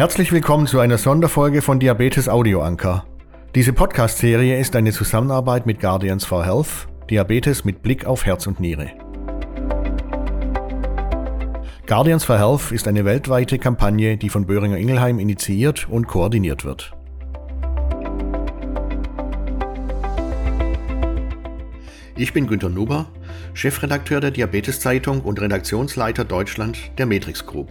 Herzlich willkommen zu einer Sonderfolge von Diabetes Audio Anker. Diese Podcast-Serie ist eine Zusammenarbeit mit Guardians for Health, Diabetes mit Blick auf Herz und Niere. Guardians for Health ist eine weltweite Kampagne, die von Böhringer Ingelheim initiiert und koordiniert wird. Ich bin Günter Nuber, Chefredakteur der Diabetes-Zeitung und Redaktionsleiter Deutschland der Matrix Group.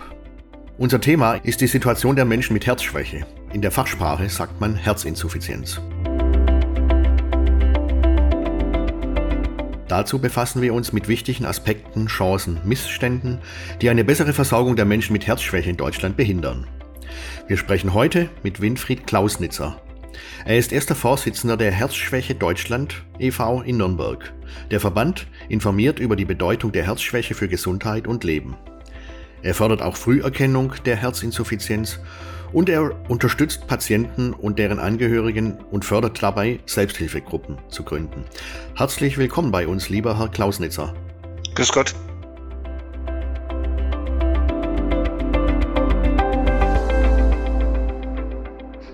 Unser Thema ist die Situation der Menschen mit Herzschwäche. In der Fachsprache sagt man Herzinsuffizienz. Dazu befassen wir uns mit wichtigen Aspekten, Chancen, Missständen, die eine bessere Versorgung der Menschen mit Herzschwäche in Deutschland behindern. Wir sprechen heute mit Winfried Klausnitzer, er ist erster Vorsitzender der Herzschwäche Deutschland e.V. in Nürnberg. Der Verband informiert über die Bedeutung der Herzschwäche für Gesundheit und Leben. Er fördert auch Früherkennung der Herzinsuffizienz und er unterstützt Patienten und deren Angehörigen und fördert dabei, Selbsthilfegruppen zu gründen. Herzlich willkommen bei uns, lieber Herr Klausnitzer. Grüß Gott.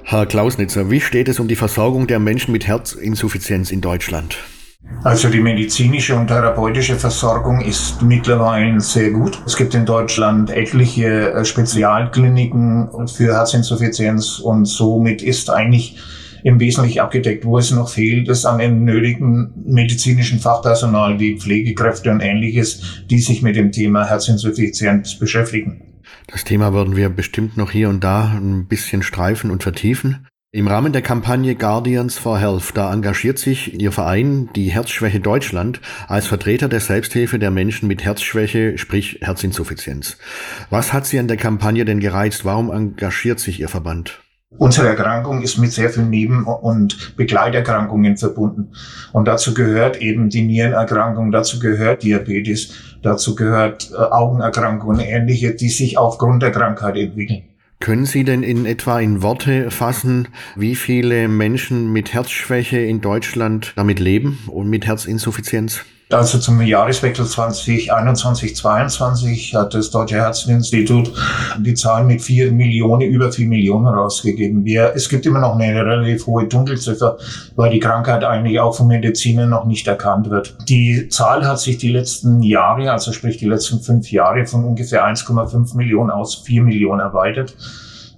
Herr Klausnitzer, wie steht es um die Versorgung der Menschen mit Herzinsuffizienz in Deutschland? Also die medizinische und therapeutische Versorgung ist mittlerweile sehr gut. Es gibt in Deutschland etliche äh, Spezialkliniken für Herzinsuffizienz und somit ist eigentlich im Wesentlichen abgedeckt. Wo es noch fehlt, ist an den nötigen medizinischen Fachpersonal wie Pflegekräfte und ähnliches, die sich mit dem Thema Herzinsuffizienz beschäftigen. Das Thema werden wir bestimmt noch hier und da ein bisschen streifen und vertiefen. Im Rahmen der Kampagne Guardians for Health, da engagiert sich Ihr Verein, die Herzschwäche Deutschland, als Vertreter der Selbsthilfe der Menschen mit Herzschwäche, sprich Herzinsuffizienz. Was hat Sie an der Kampagne denn gereizt? Warum engagiert sich Ihr Verband? Unsere Erkrankung ist mit sehr vielen Neben- und Begleiterkrankungen verbunden. Und dazu gehört eben die Nierenerkrankung, dazu gehört Diabetes, dazu gehört äh, Augenerkrankungen und ähnliche, die sich aufgrund der Krankheit entwickeln. Können Sie denn in etwa in Worte fassen, wie viele Menschen mit Herzschwäche in Deutschland damit leben und mit Herzinsuffizienz? Also zum Jahreswechsel 2021, 2022 hat das Deutsche Herzeninstitut die Zahlen mit vier Millionen, über vier Millionen rausgegeben. Wir, es gibt immer noch eine relativ hohe Dunkelziffer, weil die Krankheit eigentlich auch von Medizinern noch nicht erkannt wird. Die Zahl hat sich die letzten Jahre, also sprich die letzten fünf Jahre von ungefähr 1,5 Millionen aus vier Millionen erweitert.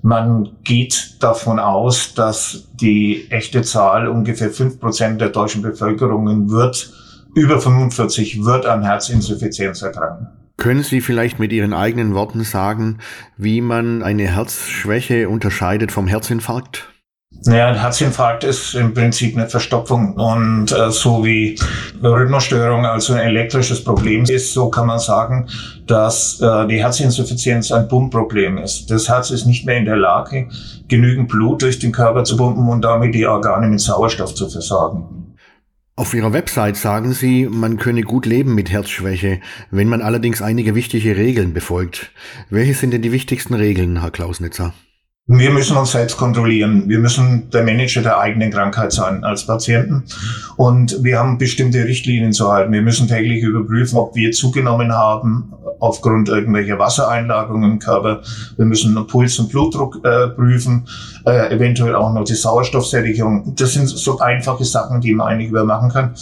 Man geht davon aus, dass die echte Zahl ungefähr fünf Prozent der deutschen Bevölkerung wird über 45 wird an Herzinsuffizienz erkranken. Können Sie vielleicht mit Ihren eigenen Worten sagen, wie man eine Herzschwäche unterscheidet vom Herzinfarkt? Naja, ein Herzinfarkt ist im Prinzip eine Verstopfung und äh, so wie Rhythmusstörung also ein elektrisches Problem ist, so kann man sagen, dass äh, die Herzinsuffizienz ein Pumpproblem ist. Das Herz ist nicht mehr in der Lage, genügend Blut durch den Körper zu pumpen und damit die Organe mit Sauerstoff zu versorgen. Auf Ihrer Website sagen Sie, man könne gut leben mit Herzschwäche, wenn man allerdings einige wichtige Regeln befolgt. Welche sind denn die wichtigsten Regeln, Herr Klausnitzer? Wir müssen uns selbst kontrollieren. Wir müssen der Manager der eigenen Krankheit sein als Patienten. Und wir haben bestimmte Richtlinien zu halten. Wir müssen täglich überprüfen, ob wir zugenommen haben aufgrund irgendwelcher Wassereinlagerungen im Körper. Wir müssen Puls und Blutdruck äh, prüfen, äh, eventuell auch noch die Sauerstoffsättigung. Das sind so einfache Sachen, die man eigentlich übermachen kann.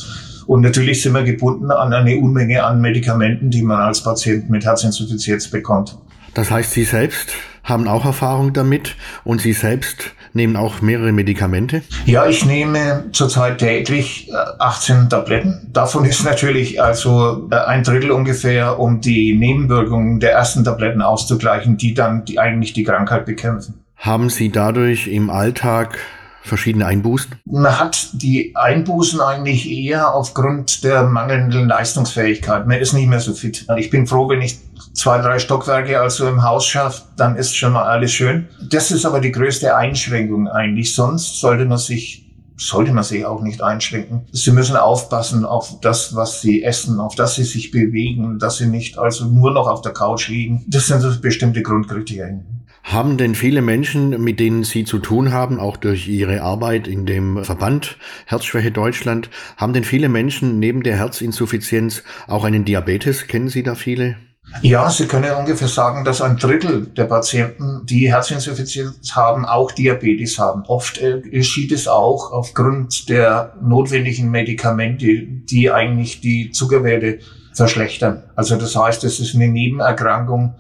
Und natürlich sind wir gebunden an eine Unmenge an Medikamenten, die man als Patient mit Herzinsuffizienz bekommt. Das heißt, Sie selbst haben auch Erfahrung damit und Sie selbst nehmen auch mehrere Medikamente? Ja, ich nehme zurzeit täglich 18 äh, Tabletten. Davon ist natürlich also äh, ein Drittel ungefähr, um die Nebenwirkungen der ersten Tabletten auszugleichen, die dann die eigentlich die Krankheit bekämpfen. Haben Sie dadurch im Alltag verschiedene Einbußen? Man hat die Einbußen eigentlich eher aufgrund der mangelnden Leistungsfähigkeit. Man ist nicht mehr so fit. Ich bin froh, wenn ich zwei, drei Stockwerke also im Haus schaffe, dann ist schon mal alles schön. Das ist aber die größte Einschränkung eigentlich. Sonst sollte man sich sollte man sich auch nicht einschränken. Sie müssen aufpassen auf das, was sie essen, auf das sie sich bewegen, dass sie nicht also nur noch auf der Couch liegen. Das sind so bestimmte Grundkriterien. Haben denn viele Menschen, mit denen Sie zu tun haben, auch durch Ihre Arbeit in dem Verband Herzschwäche Deutschland, haben denn viele Menschen neben der Herzinsuffizienz auch einen Diabetes? Kennen Sie da viele? Ja, Sie können ungefähr sagen, dass ein Drittel der Patienten, die Herzinsuffizienz haben, auch Diabetes haben. Oft äh, geschieht es auch aufgrund der notwendigen Medikamente, die eigentlich die Zuckerwerte verschlechtern. Also das heißt, es ist eine Nebenerkrankung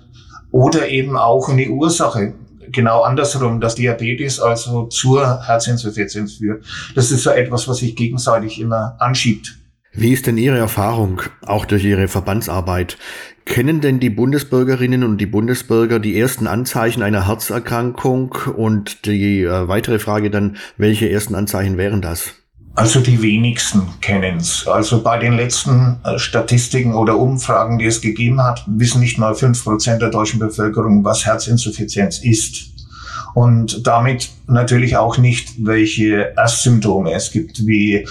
oder eben auch eine Ursache. Genau andersrum, dass Diabetes also zur Herzinsuffizienz führt. Das ist so etwas, was sich gegenseitig immer anschiebt. Wie ist denn Ihre Erfahrung, auch durch Ihre Verbandsarbeit? Kennen denn die Bundesbürgerinnen und die Bundesbürger die ersten Anzeichen einer Herzerkrankung? Und die äh, weitere Frage dann, welche ersten Anzeichen wären das? Also die wenigsten kennen es. Also bei den letzten äh, Statistiken oder Umfragen, die es gegeben hat, wissen nicht mal fünf Prozent der deutschen Bevölkerung, was Herzinsuffizienz ist. Und damit natürlich auch nicht, welche Erstsymptome es gibt, wie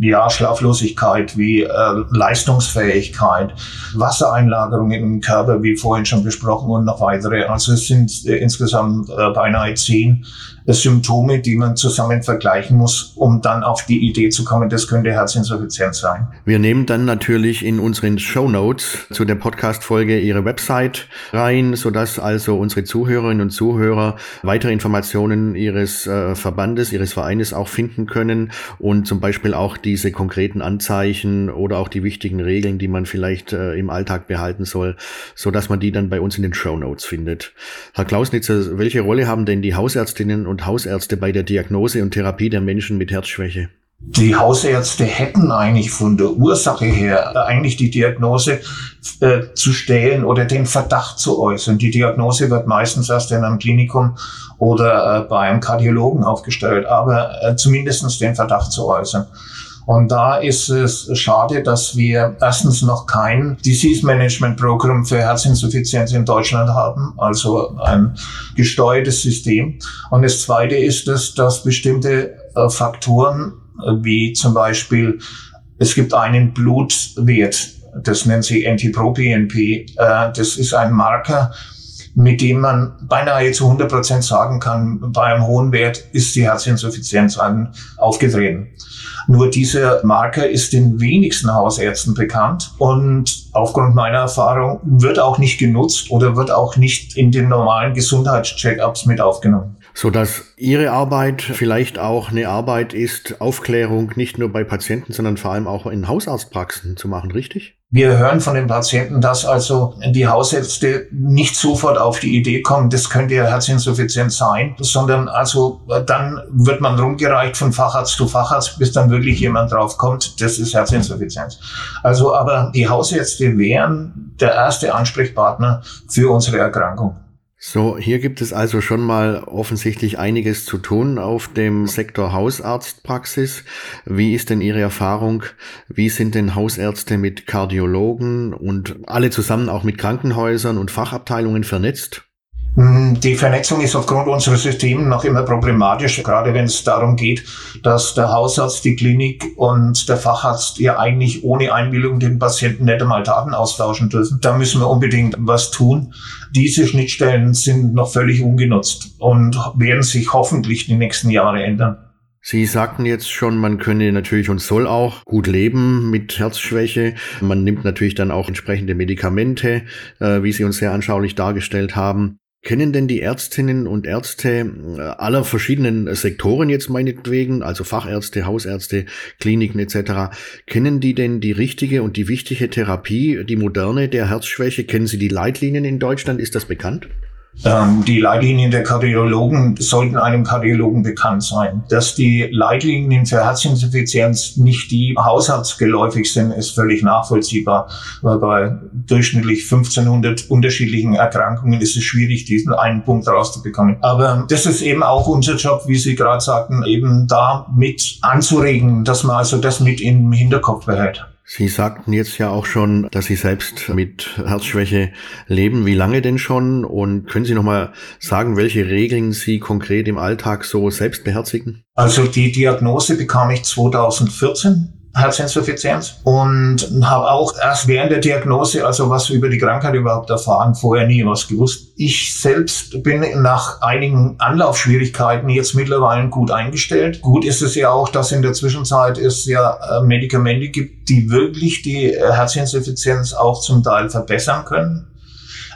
ja, Schlaflosigkeit wie äh, Leistungsfähigkeit, Wassereinlagerungen im Körper, wie vorhin schon besprochen, und noch weitere. Also es sind äh, insgesamt äh, beinahe zehn Symptome, die man zusammen vergleichen muss, um dann auf die Idee zu kommen, das könnte Herzinsuffizienz sein. Wir nehmen dann natürlich in unseren Show Notes zu der Podcast-Folge Ihre Website rein, sodass also unsere Zuhörerinnen und Zuhörer weitere Informationen Ihres äh, Verbandes, Ihres Vereines auch finden können und zum Beispiel auch diese konkreten Anzeichen oder auch die wichtigen Regeln, die man vielleicht äh, im Alltag behalten soll, sodass man die dann bei uns in den Show Notes findet. Herr Klausnitzer, welche Rolle haben denn die Hausärztinnen und Hausärzte bei der Diagnose und Therapie der Menschen mit Herzschwäche? Die Hausärzte hätten eigentlich von der Ursache her eigentlich die Diagnose äh, zu stellen oder den Verdacht zu äußern. Die Diagnose wird meistens erst in einem Klinikum oder äh, bei einem Kardiologen aufgestellt, aber äh, zumindest den Verdacht zu äußern. Und da ist es schade, dass wir erstens noch kein Disease Management Programm für Herzinsuffizienz in Deutschland haben, also ein gesteuertes System. Und das Zweite ist es, dass bestimmte äh, Faktoren äh, wie zum Beispiel es gibt einen Blutwert, das nennt sich NT-proBNP. Äh, das ist ein Marker, mit dem man beinahe zu 100 Prozent sagen kann, bei einem hohen Wert ist die Herzinsuffizienz aufgetreten. Nur dieser Marker ist den wenigsten Hausärzten bekannt und aufgrund meiner Erfahrung wird auch nicht genutzt oder wird auch nicht in den normalen Gesundheitscheckups mit aufgenommen so dass Ihre Arbeit vielleicht auch eine Arbeit ist, Aufklärung nicht nur bei Patienten, sondern vor allem auch in Hausarztpraxen zu machen, richtig? Wir hören von den Patienten, dass also die Hausärzte nicht sofort auf die Idee kommen, das könnte ja Herzinsuffizienz sein, sondern also dann wird man rumgereicht von Facharzt zu Facharzt, bis dann wirklich jemand drauf kommt, das ist Herzinsuffizienz. Also aber die Hausärzte wären der erste Ansprechpartner für unsere Erkrankung. So, hier gibt es also schon mal offensichtlich einiges zu tun auf dem Sektor Hausarztpraxis. Wie ist denn Ihre Erfahrung? Wie sind denn Hausärzte mit Kardiologen und alle zusammen auch mit Krankenhäusern und Fachabteilungen vernetzt? Hm, die Vernetzung ist aufgrund unserer Systeme noch immer problematisch, gerade wenn es darum geht, dass der Hausarzt, die Klinik und der Facharzt ja eigentlich ohne Einwilligung den Patienten nicht einmal Daten austauschen dürfen. Da müssen wir unbedingt was tun. Diese Schnittstellen sind noch völlig ungenutzt und werden sich hoffentlich die nächsten Jahre ändern. Sie sagten jetzt schon, man könne natürlich und soll auch gut leben mit Herzschwäche. Man nimmt natürlich dann auch entsprechende Medikamente, äh, wie Sie uns sehr anschaulich dargestellt haben. Kennen denn die Ärztinnen und Ärzte äh, aller verschiedenen Sektoren jetzt meinetwegen, also Fachärzte, Hausärzte, Kliniken etc., kennen die denn die richtige und die wichtige Therapie, die moderne der Herzschwäche? Kennen Sie die Leitlinien in Deutschland? Ist das bekannt? Ähm, die Leitlinien der Kardiologen sollten einem Kardiologen bekannt sein. Dass die Leitlinien für Herzinsuffizienz nicht die haushaltsgeläufig sind, ist völlig nachvollziehbar. Weil bei durchschnittlich 1500 unterschiedlichen Erkrankungen ist es schwierig, diesen einen Punkt rauszubekommen. Aber das ist eben auch unser Job, wie Sie gerade sagten, eben da mit anzuregen, dass man also das mit im Hinterkopf behält. Sie sagten jetzt ja auch schon, dass Sie selbst mit Herzschwäche leben. Wie lange denn schon? Und können Sie noch mal sagen, welche Regeln Sie konkret im Alltag so selbst beherzigen? Also die Diagnose bekam ich 2014 Herzinsuffizienz und habe auch erst während der Diagnose, also was über die Krankheit überhaupt erfahren, vorher nie was gewusst. Ich selbst bin nach einigen Anlaufschwierigkeiten jetzt mittlerweile gut eingestellt. Gut ist es ja auch, dass in der Zwischenzeit es ja äh, Medikamente gibt, die wirklich die äh, Herzinsuffizienz auch zum Teil verbessern können.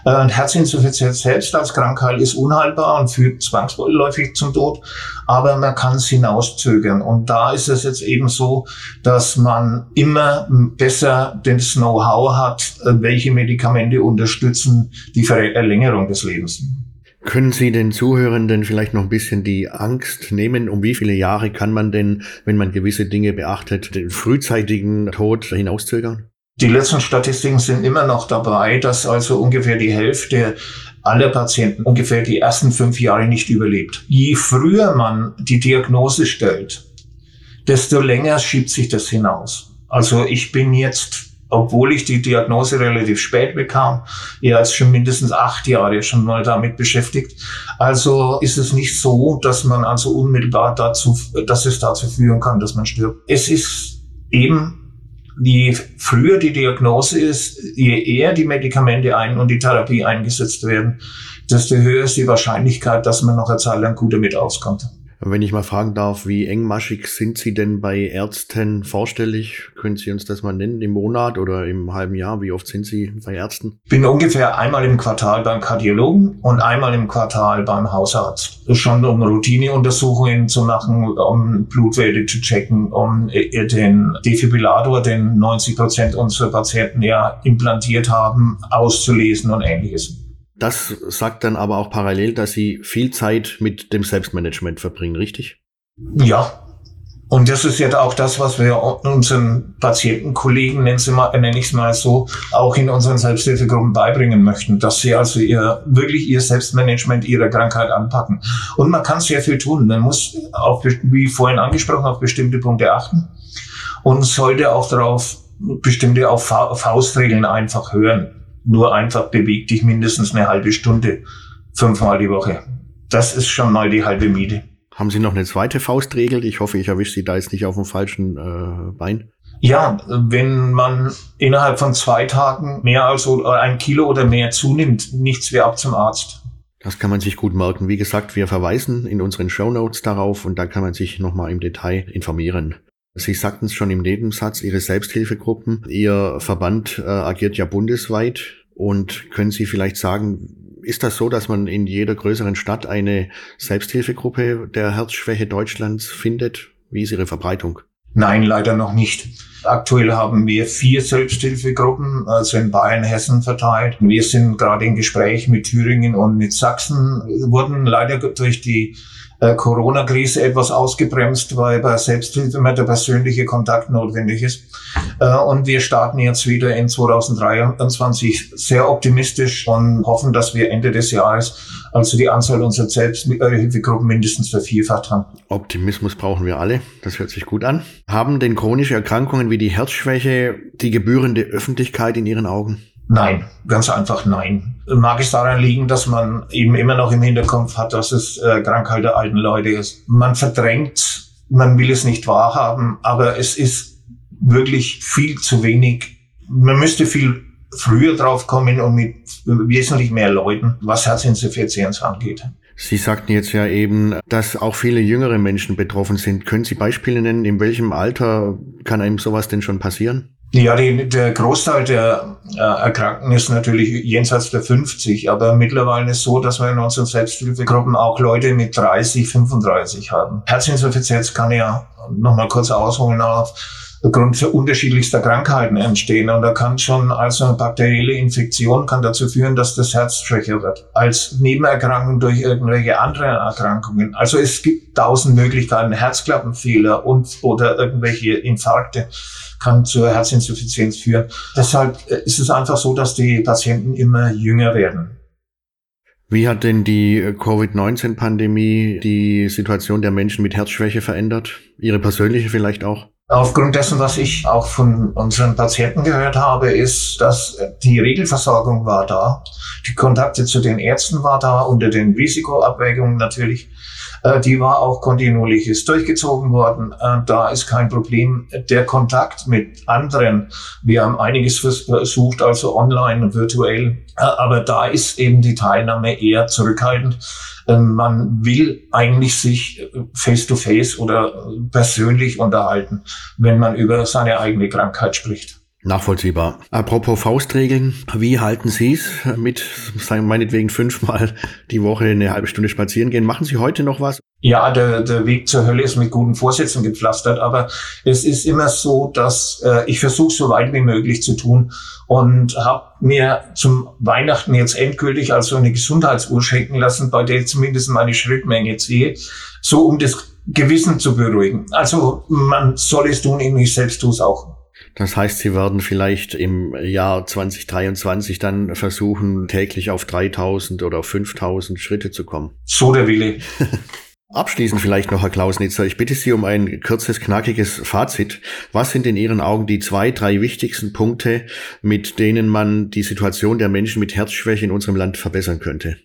Äh, Herzinsuffizienz selbst als Krankheit ist unheilbar und führt zwangsläufig zum Tod, aber man kann es hinauszögern. Und da ist es jetzt eben so, dass man immer besser das Know-how hat, äh, welche Medikamente unterstützen die Verlängerung des Lebens. Können Sie den Zuhörenden vielleicht noch ein bisschen die Angst nehmen? Um wie viele Jahre kann man denn, wenn man gewisse Dinge beachtet, den frühzeitigen Tod hinauszögern? Die letzten Statistiken sind immer noch dabei, dass also ungefähr die Hälfte aller Patienten ungefähr die ersten fünf Jahre nicht überlebt. Je früher man die Diagnose stellt, desto länger schiebt sich das hinaus. Also ich bin jetzt, obwohl ich die Diagnose relativ spät bekam, eher als schon mindestens acht Jahre schon mal damit beschäftigt. Also ist es nicht so, dass man also unmittelbar dazu, dass es dazu führen kann, dass man stirbt. Es ist eben je früher die Diagnose ist, je eher die Medikamente ein und die Therapie eingesetzt werden, desto höher ist die Wahrscheinlichkeit, dass man noch eine Zeit lang gut damit auskommt. Wenn ich mal fragen darf, wie engmaschig sind Sie denn bei Ärzten vorstellig? Können Sie uns das mal nennen im Monat oder im halben Jahr? Wie oft sind Sie bei Ärzten? Ich bin ungefähr einmal im Quartal beim Kardiologen und einmal im Quartal beim Hausarzt. Schon um Routineuntersuchungen zu machen, um Blutwerte zu checken, um den Defibrillator, den 90 Prozent unserer Patienten ja implantiert haben, auszulesen und ähnliches. Das sagt dann aber auch parallel, dass Sie viel Zeit mit dem Selbstmanagement verbringen, richtig? Ja. Und das ist jetzt auch das, was wir unseren Patientenkollegen, nenne ich es mal so, auch in unseren Selbsthilfegruppen beibringen möchten, dass sie also ihr, wirklich ihr Selbstmanagement ihrer Krankheit anpacken. Und man kann sehr viel tun. Man muss auf, wie vorhin angesprochen, auf bestimmte Punkte achten und sollte auch darauf bestimmte auf Faustregeln einfach hören nur einfach beweg dich mindestens eine halbe Stunde, fünfmal die Woche. Das ist schon mal die halbe Miete. Haben Sie noch eine zweite Faustregel? Ich hoffe, ich erwische Sie da jetzt nicht auf dem falschen äh, Bein. Ja, wenn man innerhalb von zwei Tagen mehr als ein Kilo oder mehr zunimmt, nichts wie ab zum Arzt. Das kann man sich gut merken. Wie gesagt, wir verweisen in unseren Show Notes darauf und da kann man sich nochmal im Detail informieren. Sie sagten es schon im Nebensatz, Ihre Selbsthilfegruppen. Ihr Verband äh, agiert ja bundesweit. Und können Sie vielleicht sagen, ist das so, dass man in jeder größeren Stadt eine Selbsthilfegruppe der Herzschwäche Deutschlands findet? Wie ist Ihre Verbreitung? Nein, leider noch nicht. Aktuell haben wir vier Selbsthilfegruppen, also in Bayern, Hessen verteilt. Wir sind gerade in Gespräch mit Thüringen und mit Sachsen, wurden leider durch die äh, Corona-Krise etwas ausgebremst, weil bei Selbsthilfe immer der persönliche Kontakt notwendig ist. Äh, und wir starten jetzt wieder in 2023 sehr optimistisch und hoffen, dass wir Ende des Jahres also die Anzahl unserer Selbsthilfegruppen mindestens vervierfacht haben. Optimismus brauchen wir alle. Das hört sich gut an. Haben denn chronische Erkrankungen wie die Herzschwäche die gebührende Öffentlichkeit in Ihren Augen? Nein, ganz einfach nein. Mag es daran liegen, dass man eben immer noch im Hinterkopf hat, dass es äh, Krankheit der alten Leute ist. Man verdrängt, man will es nicht wahrhaben, aber es ist wirklich viel zu wenig. Man müsste viel früher drauf kommen und mit wesentlich mehr Leuten, was Herzinsuffizienz angeht. Sie sagten jetzt ja eben, dass auch viele jüngere Menschen betroffen sind. Können Sie Beispiele nennen, in welchem Alter kann einem sowas denn schon passieren? Ja, die, der Großteil der äh, Erkrankten ist natürlich jenseits der 50, aber mittlerweile ist es so, dass wir in unseren Selbsthilfegruppen auch Leute mit 30, 35 haben. Herzinsuffizienz kann ja nochmal kurz ausholen auf Grund für unterschiedlichster Krankheiten entstehen. Und da kann schon also eine bakterielle Infektion kann dazu führen, dass das Herz schwächer wird. Als Nebenerkrankung durch irgendwelche anderen Erkrankungen. Also es gibt tausend Möglichkeiten, Herzklappenfehler und oder irgendwelche Infarkte kann zur Herzinsuffizienz führen. Deshalb äh, ist es einfach so, dass die Patienten immer jünger werden. Wie hat denn die äh, Covid-19-Pandemie die Situation der Menschen mit Herzschwäche verändert? Ihre persönliche vielleicht auch? Aufgrund dessen, was ich auch von unseren Patienten gehört habe, ist, dass die Regelversorgung war da, die Kontakte zu den Ärzten war da, unter den Risikoabwägungen natürlich. Äh, die war auch kontinuierlich ist durchgezogen worden. Äh, da ist kein Problem. Der Kontakt mit anderen, wir haben einiges versucht, also online virtuell, äh, aber da ist eben die Teilnahme eher zurückhaltend. Ähm, man will eigentlich sich face to face oder persönlich unterhalten, wenn man über seine eigene Krankheit spricht. Nachvollziehbar. Apropos Faustregeln, wie halten Sie es mit, sagen meinetwegen fünfmal die Woche eine halbe Stunde spazieren gehen? Machen Sie heute noch was? Ja, der, der Weg zur Hölle ist mit guten Vorsätzen gepflastert, aber es ist immer so, dass äh, ich versuche, so weit wie möglich zu tun und habe mir zum Weihnachten jetzt endgültig also eine Gesundheitsuhr schenken lassen, bei der ich zumindest meine Schrittmenge ziehe, so um das Gewissen zu beruhigen. Also man soll es tun, ich selbst tue es auch. Das heißt, Sie werden vielleicht im Jahr 2023 dann versuchen, täglich auf 3000 oder auf 5000 Schritte zu kommen. So der Wille. Abschließend vielleicht noch, Herr Klausnitzer, ich bitte Sie um ein kurzes, knackiges Fazit. Was sind in Ihren Augen die zwei, drei wichtigsten Punkte, mit denen man die Situation der Menschen mit Herzschwäche in unserem Land verbessern könnte?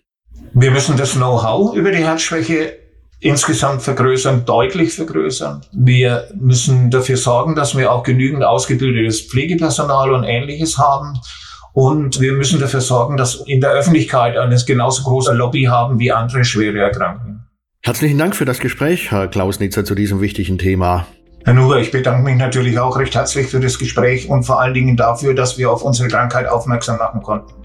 Wir müssen das Know-how über die Herzschwäche insgesamt vergrößern, deutlich vergrößern. Wir müssen dafür sorgen, dass wir auch genügend ausgebildetes Pflegepersonal und ähnliches haben. Und wir müssen dafür sorgen, dass in der Öffentlichkeit eine genauso große Lobby haben wie andere schwere Erkrankungen. Herzlichen Dank für das Gespräch, Herr Klausnitzer, zu diesem wichtigen Thema. Herr Nuber, ich bedanke mich natürlich auch recht herzlich für das Gespräch und vor allen Dingen dafür, dass wir auf unsere Krankheit aufmerksam machen konnten.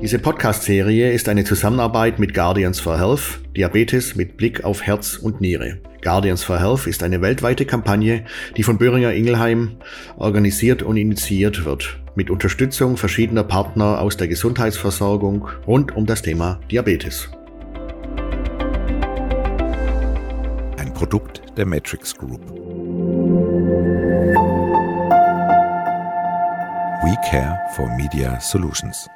Diese Podcast-Serie ist eine Zusammenarbeit mit Guardians for Health, Diabetes mit Blick auf Herz und Niere. Guardians for Health ist eine weltweite Kampagne, die von Böhringer Ingelheim organisiert und initiiert wird, mit Unterstützung verschiedener Partner aus der Gesundheitsversorgung rund um das Thema Diabetes. Ein Produkt der Matrix Group. We Care for Media Solutions.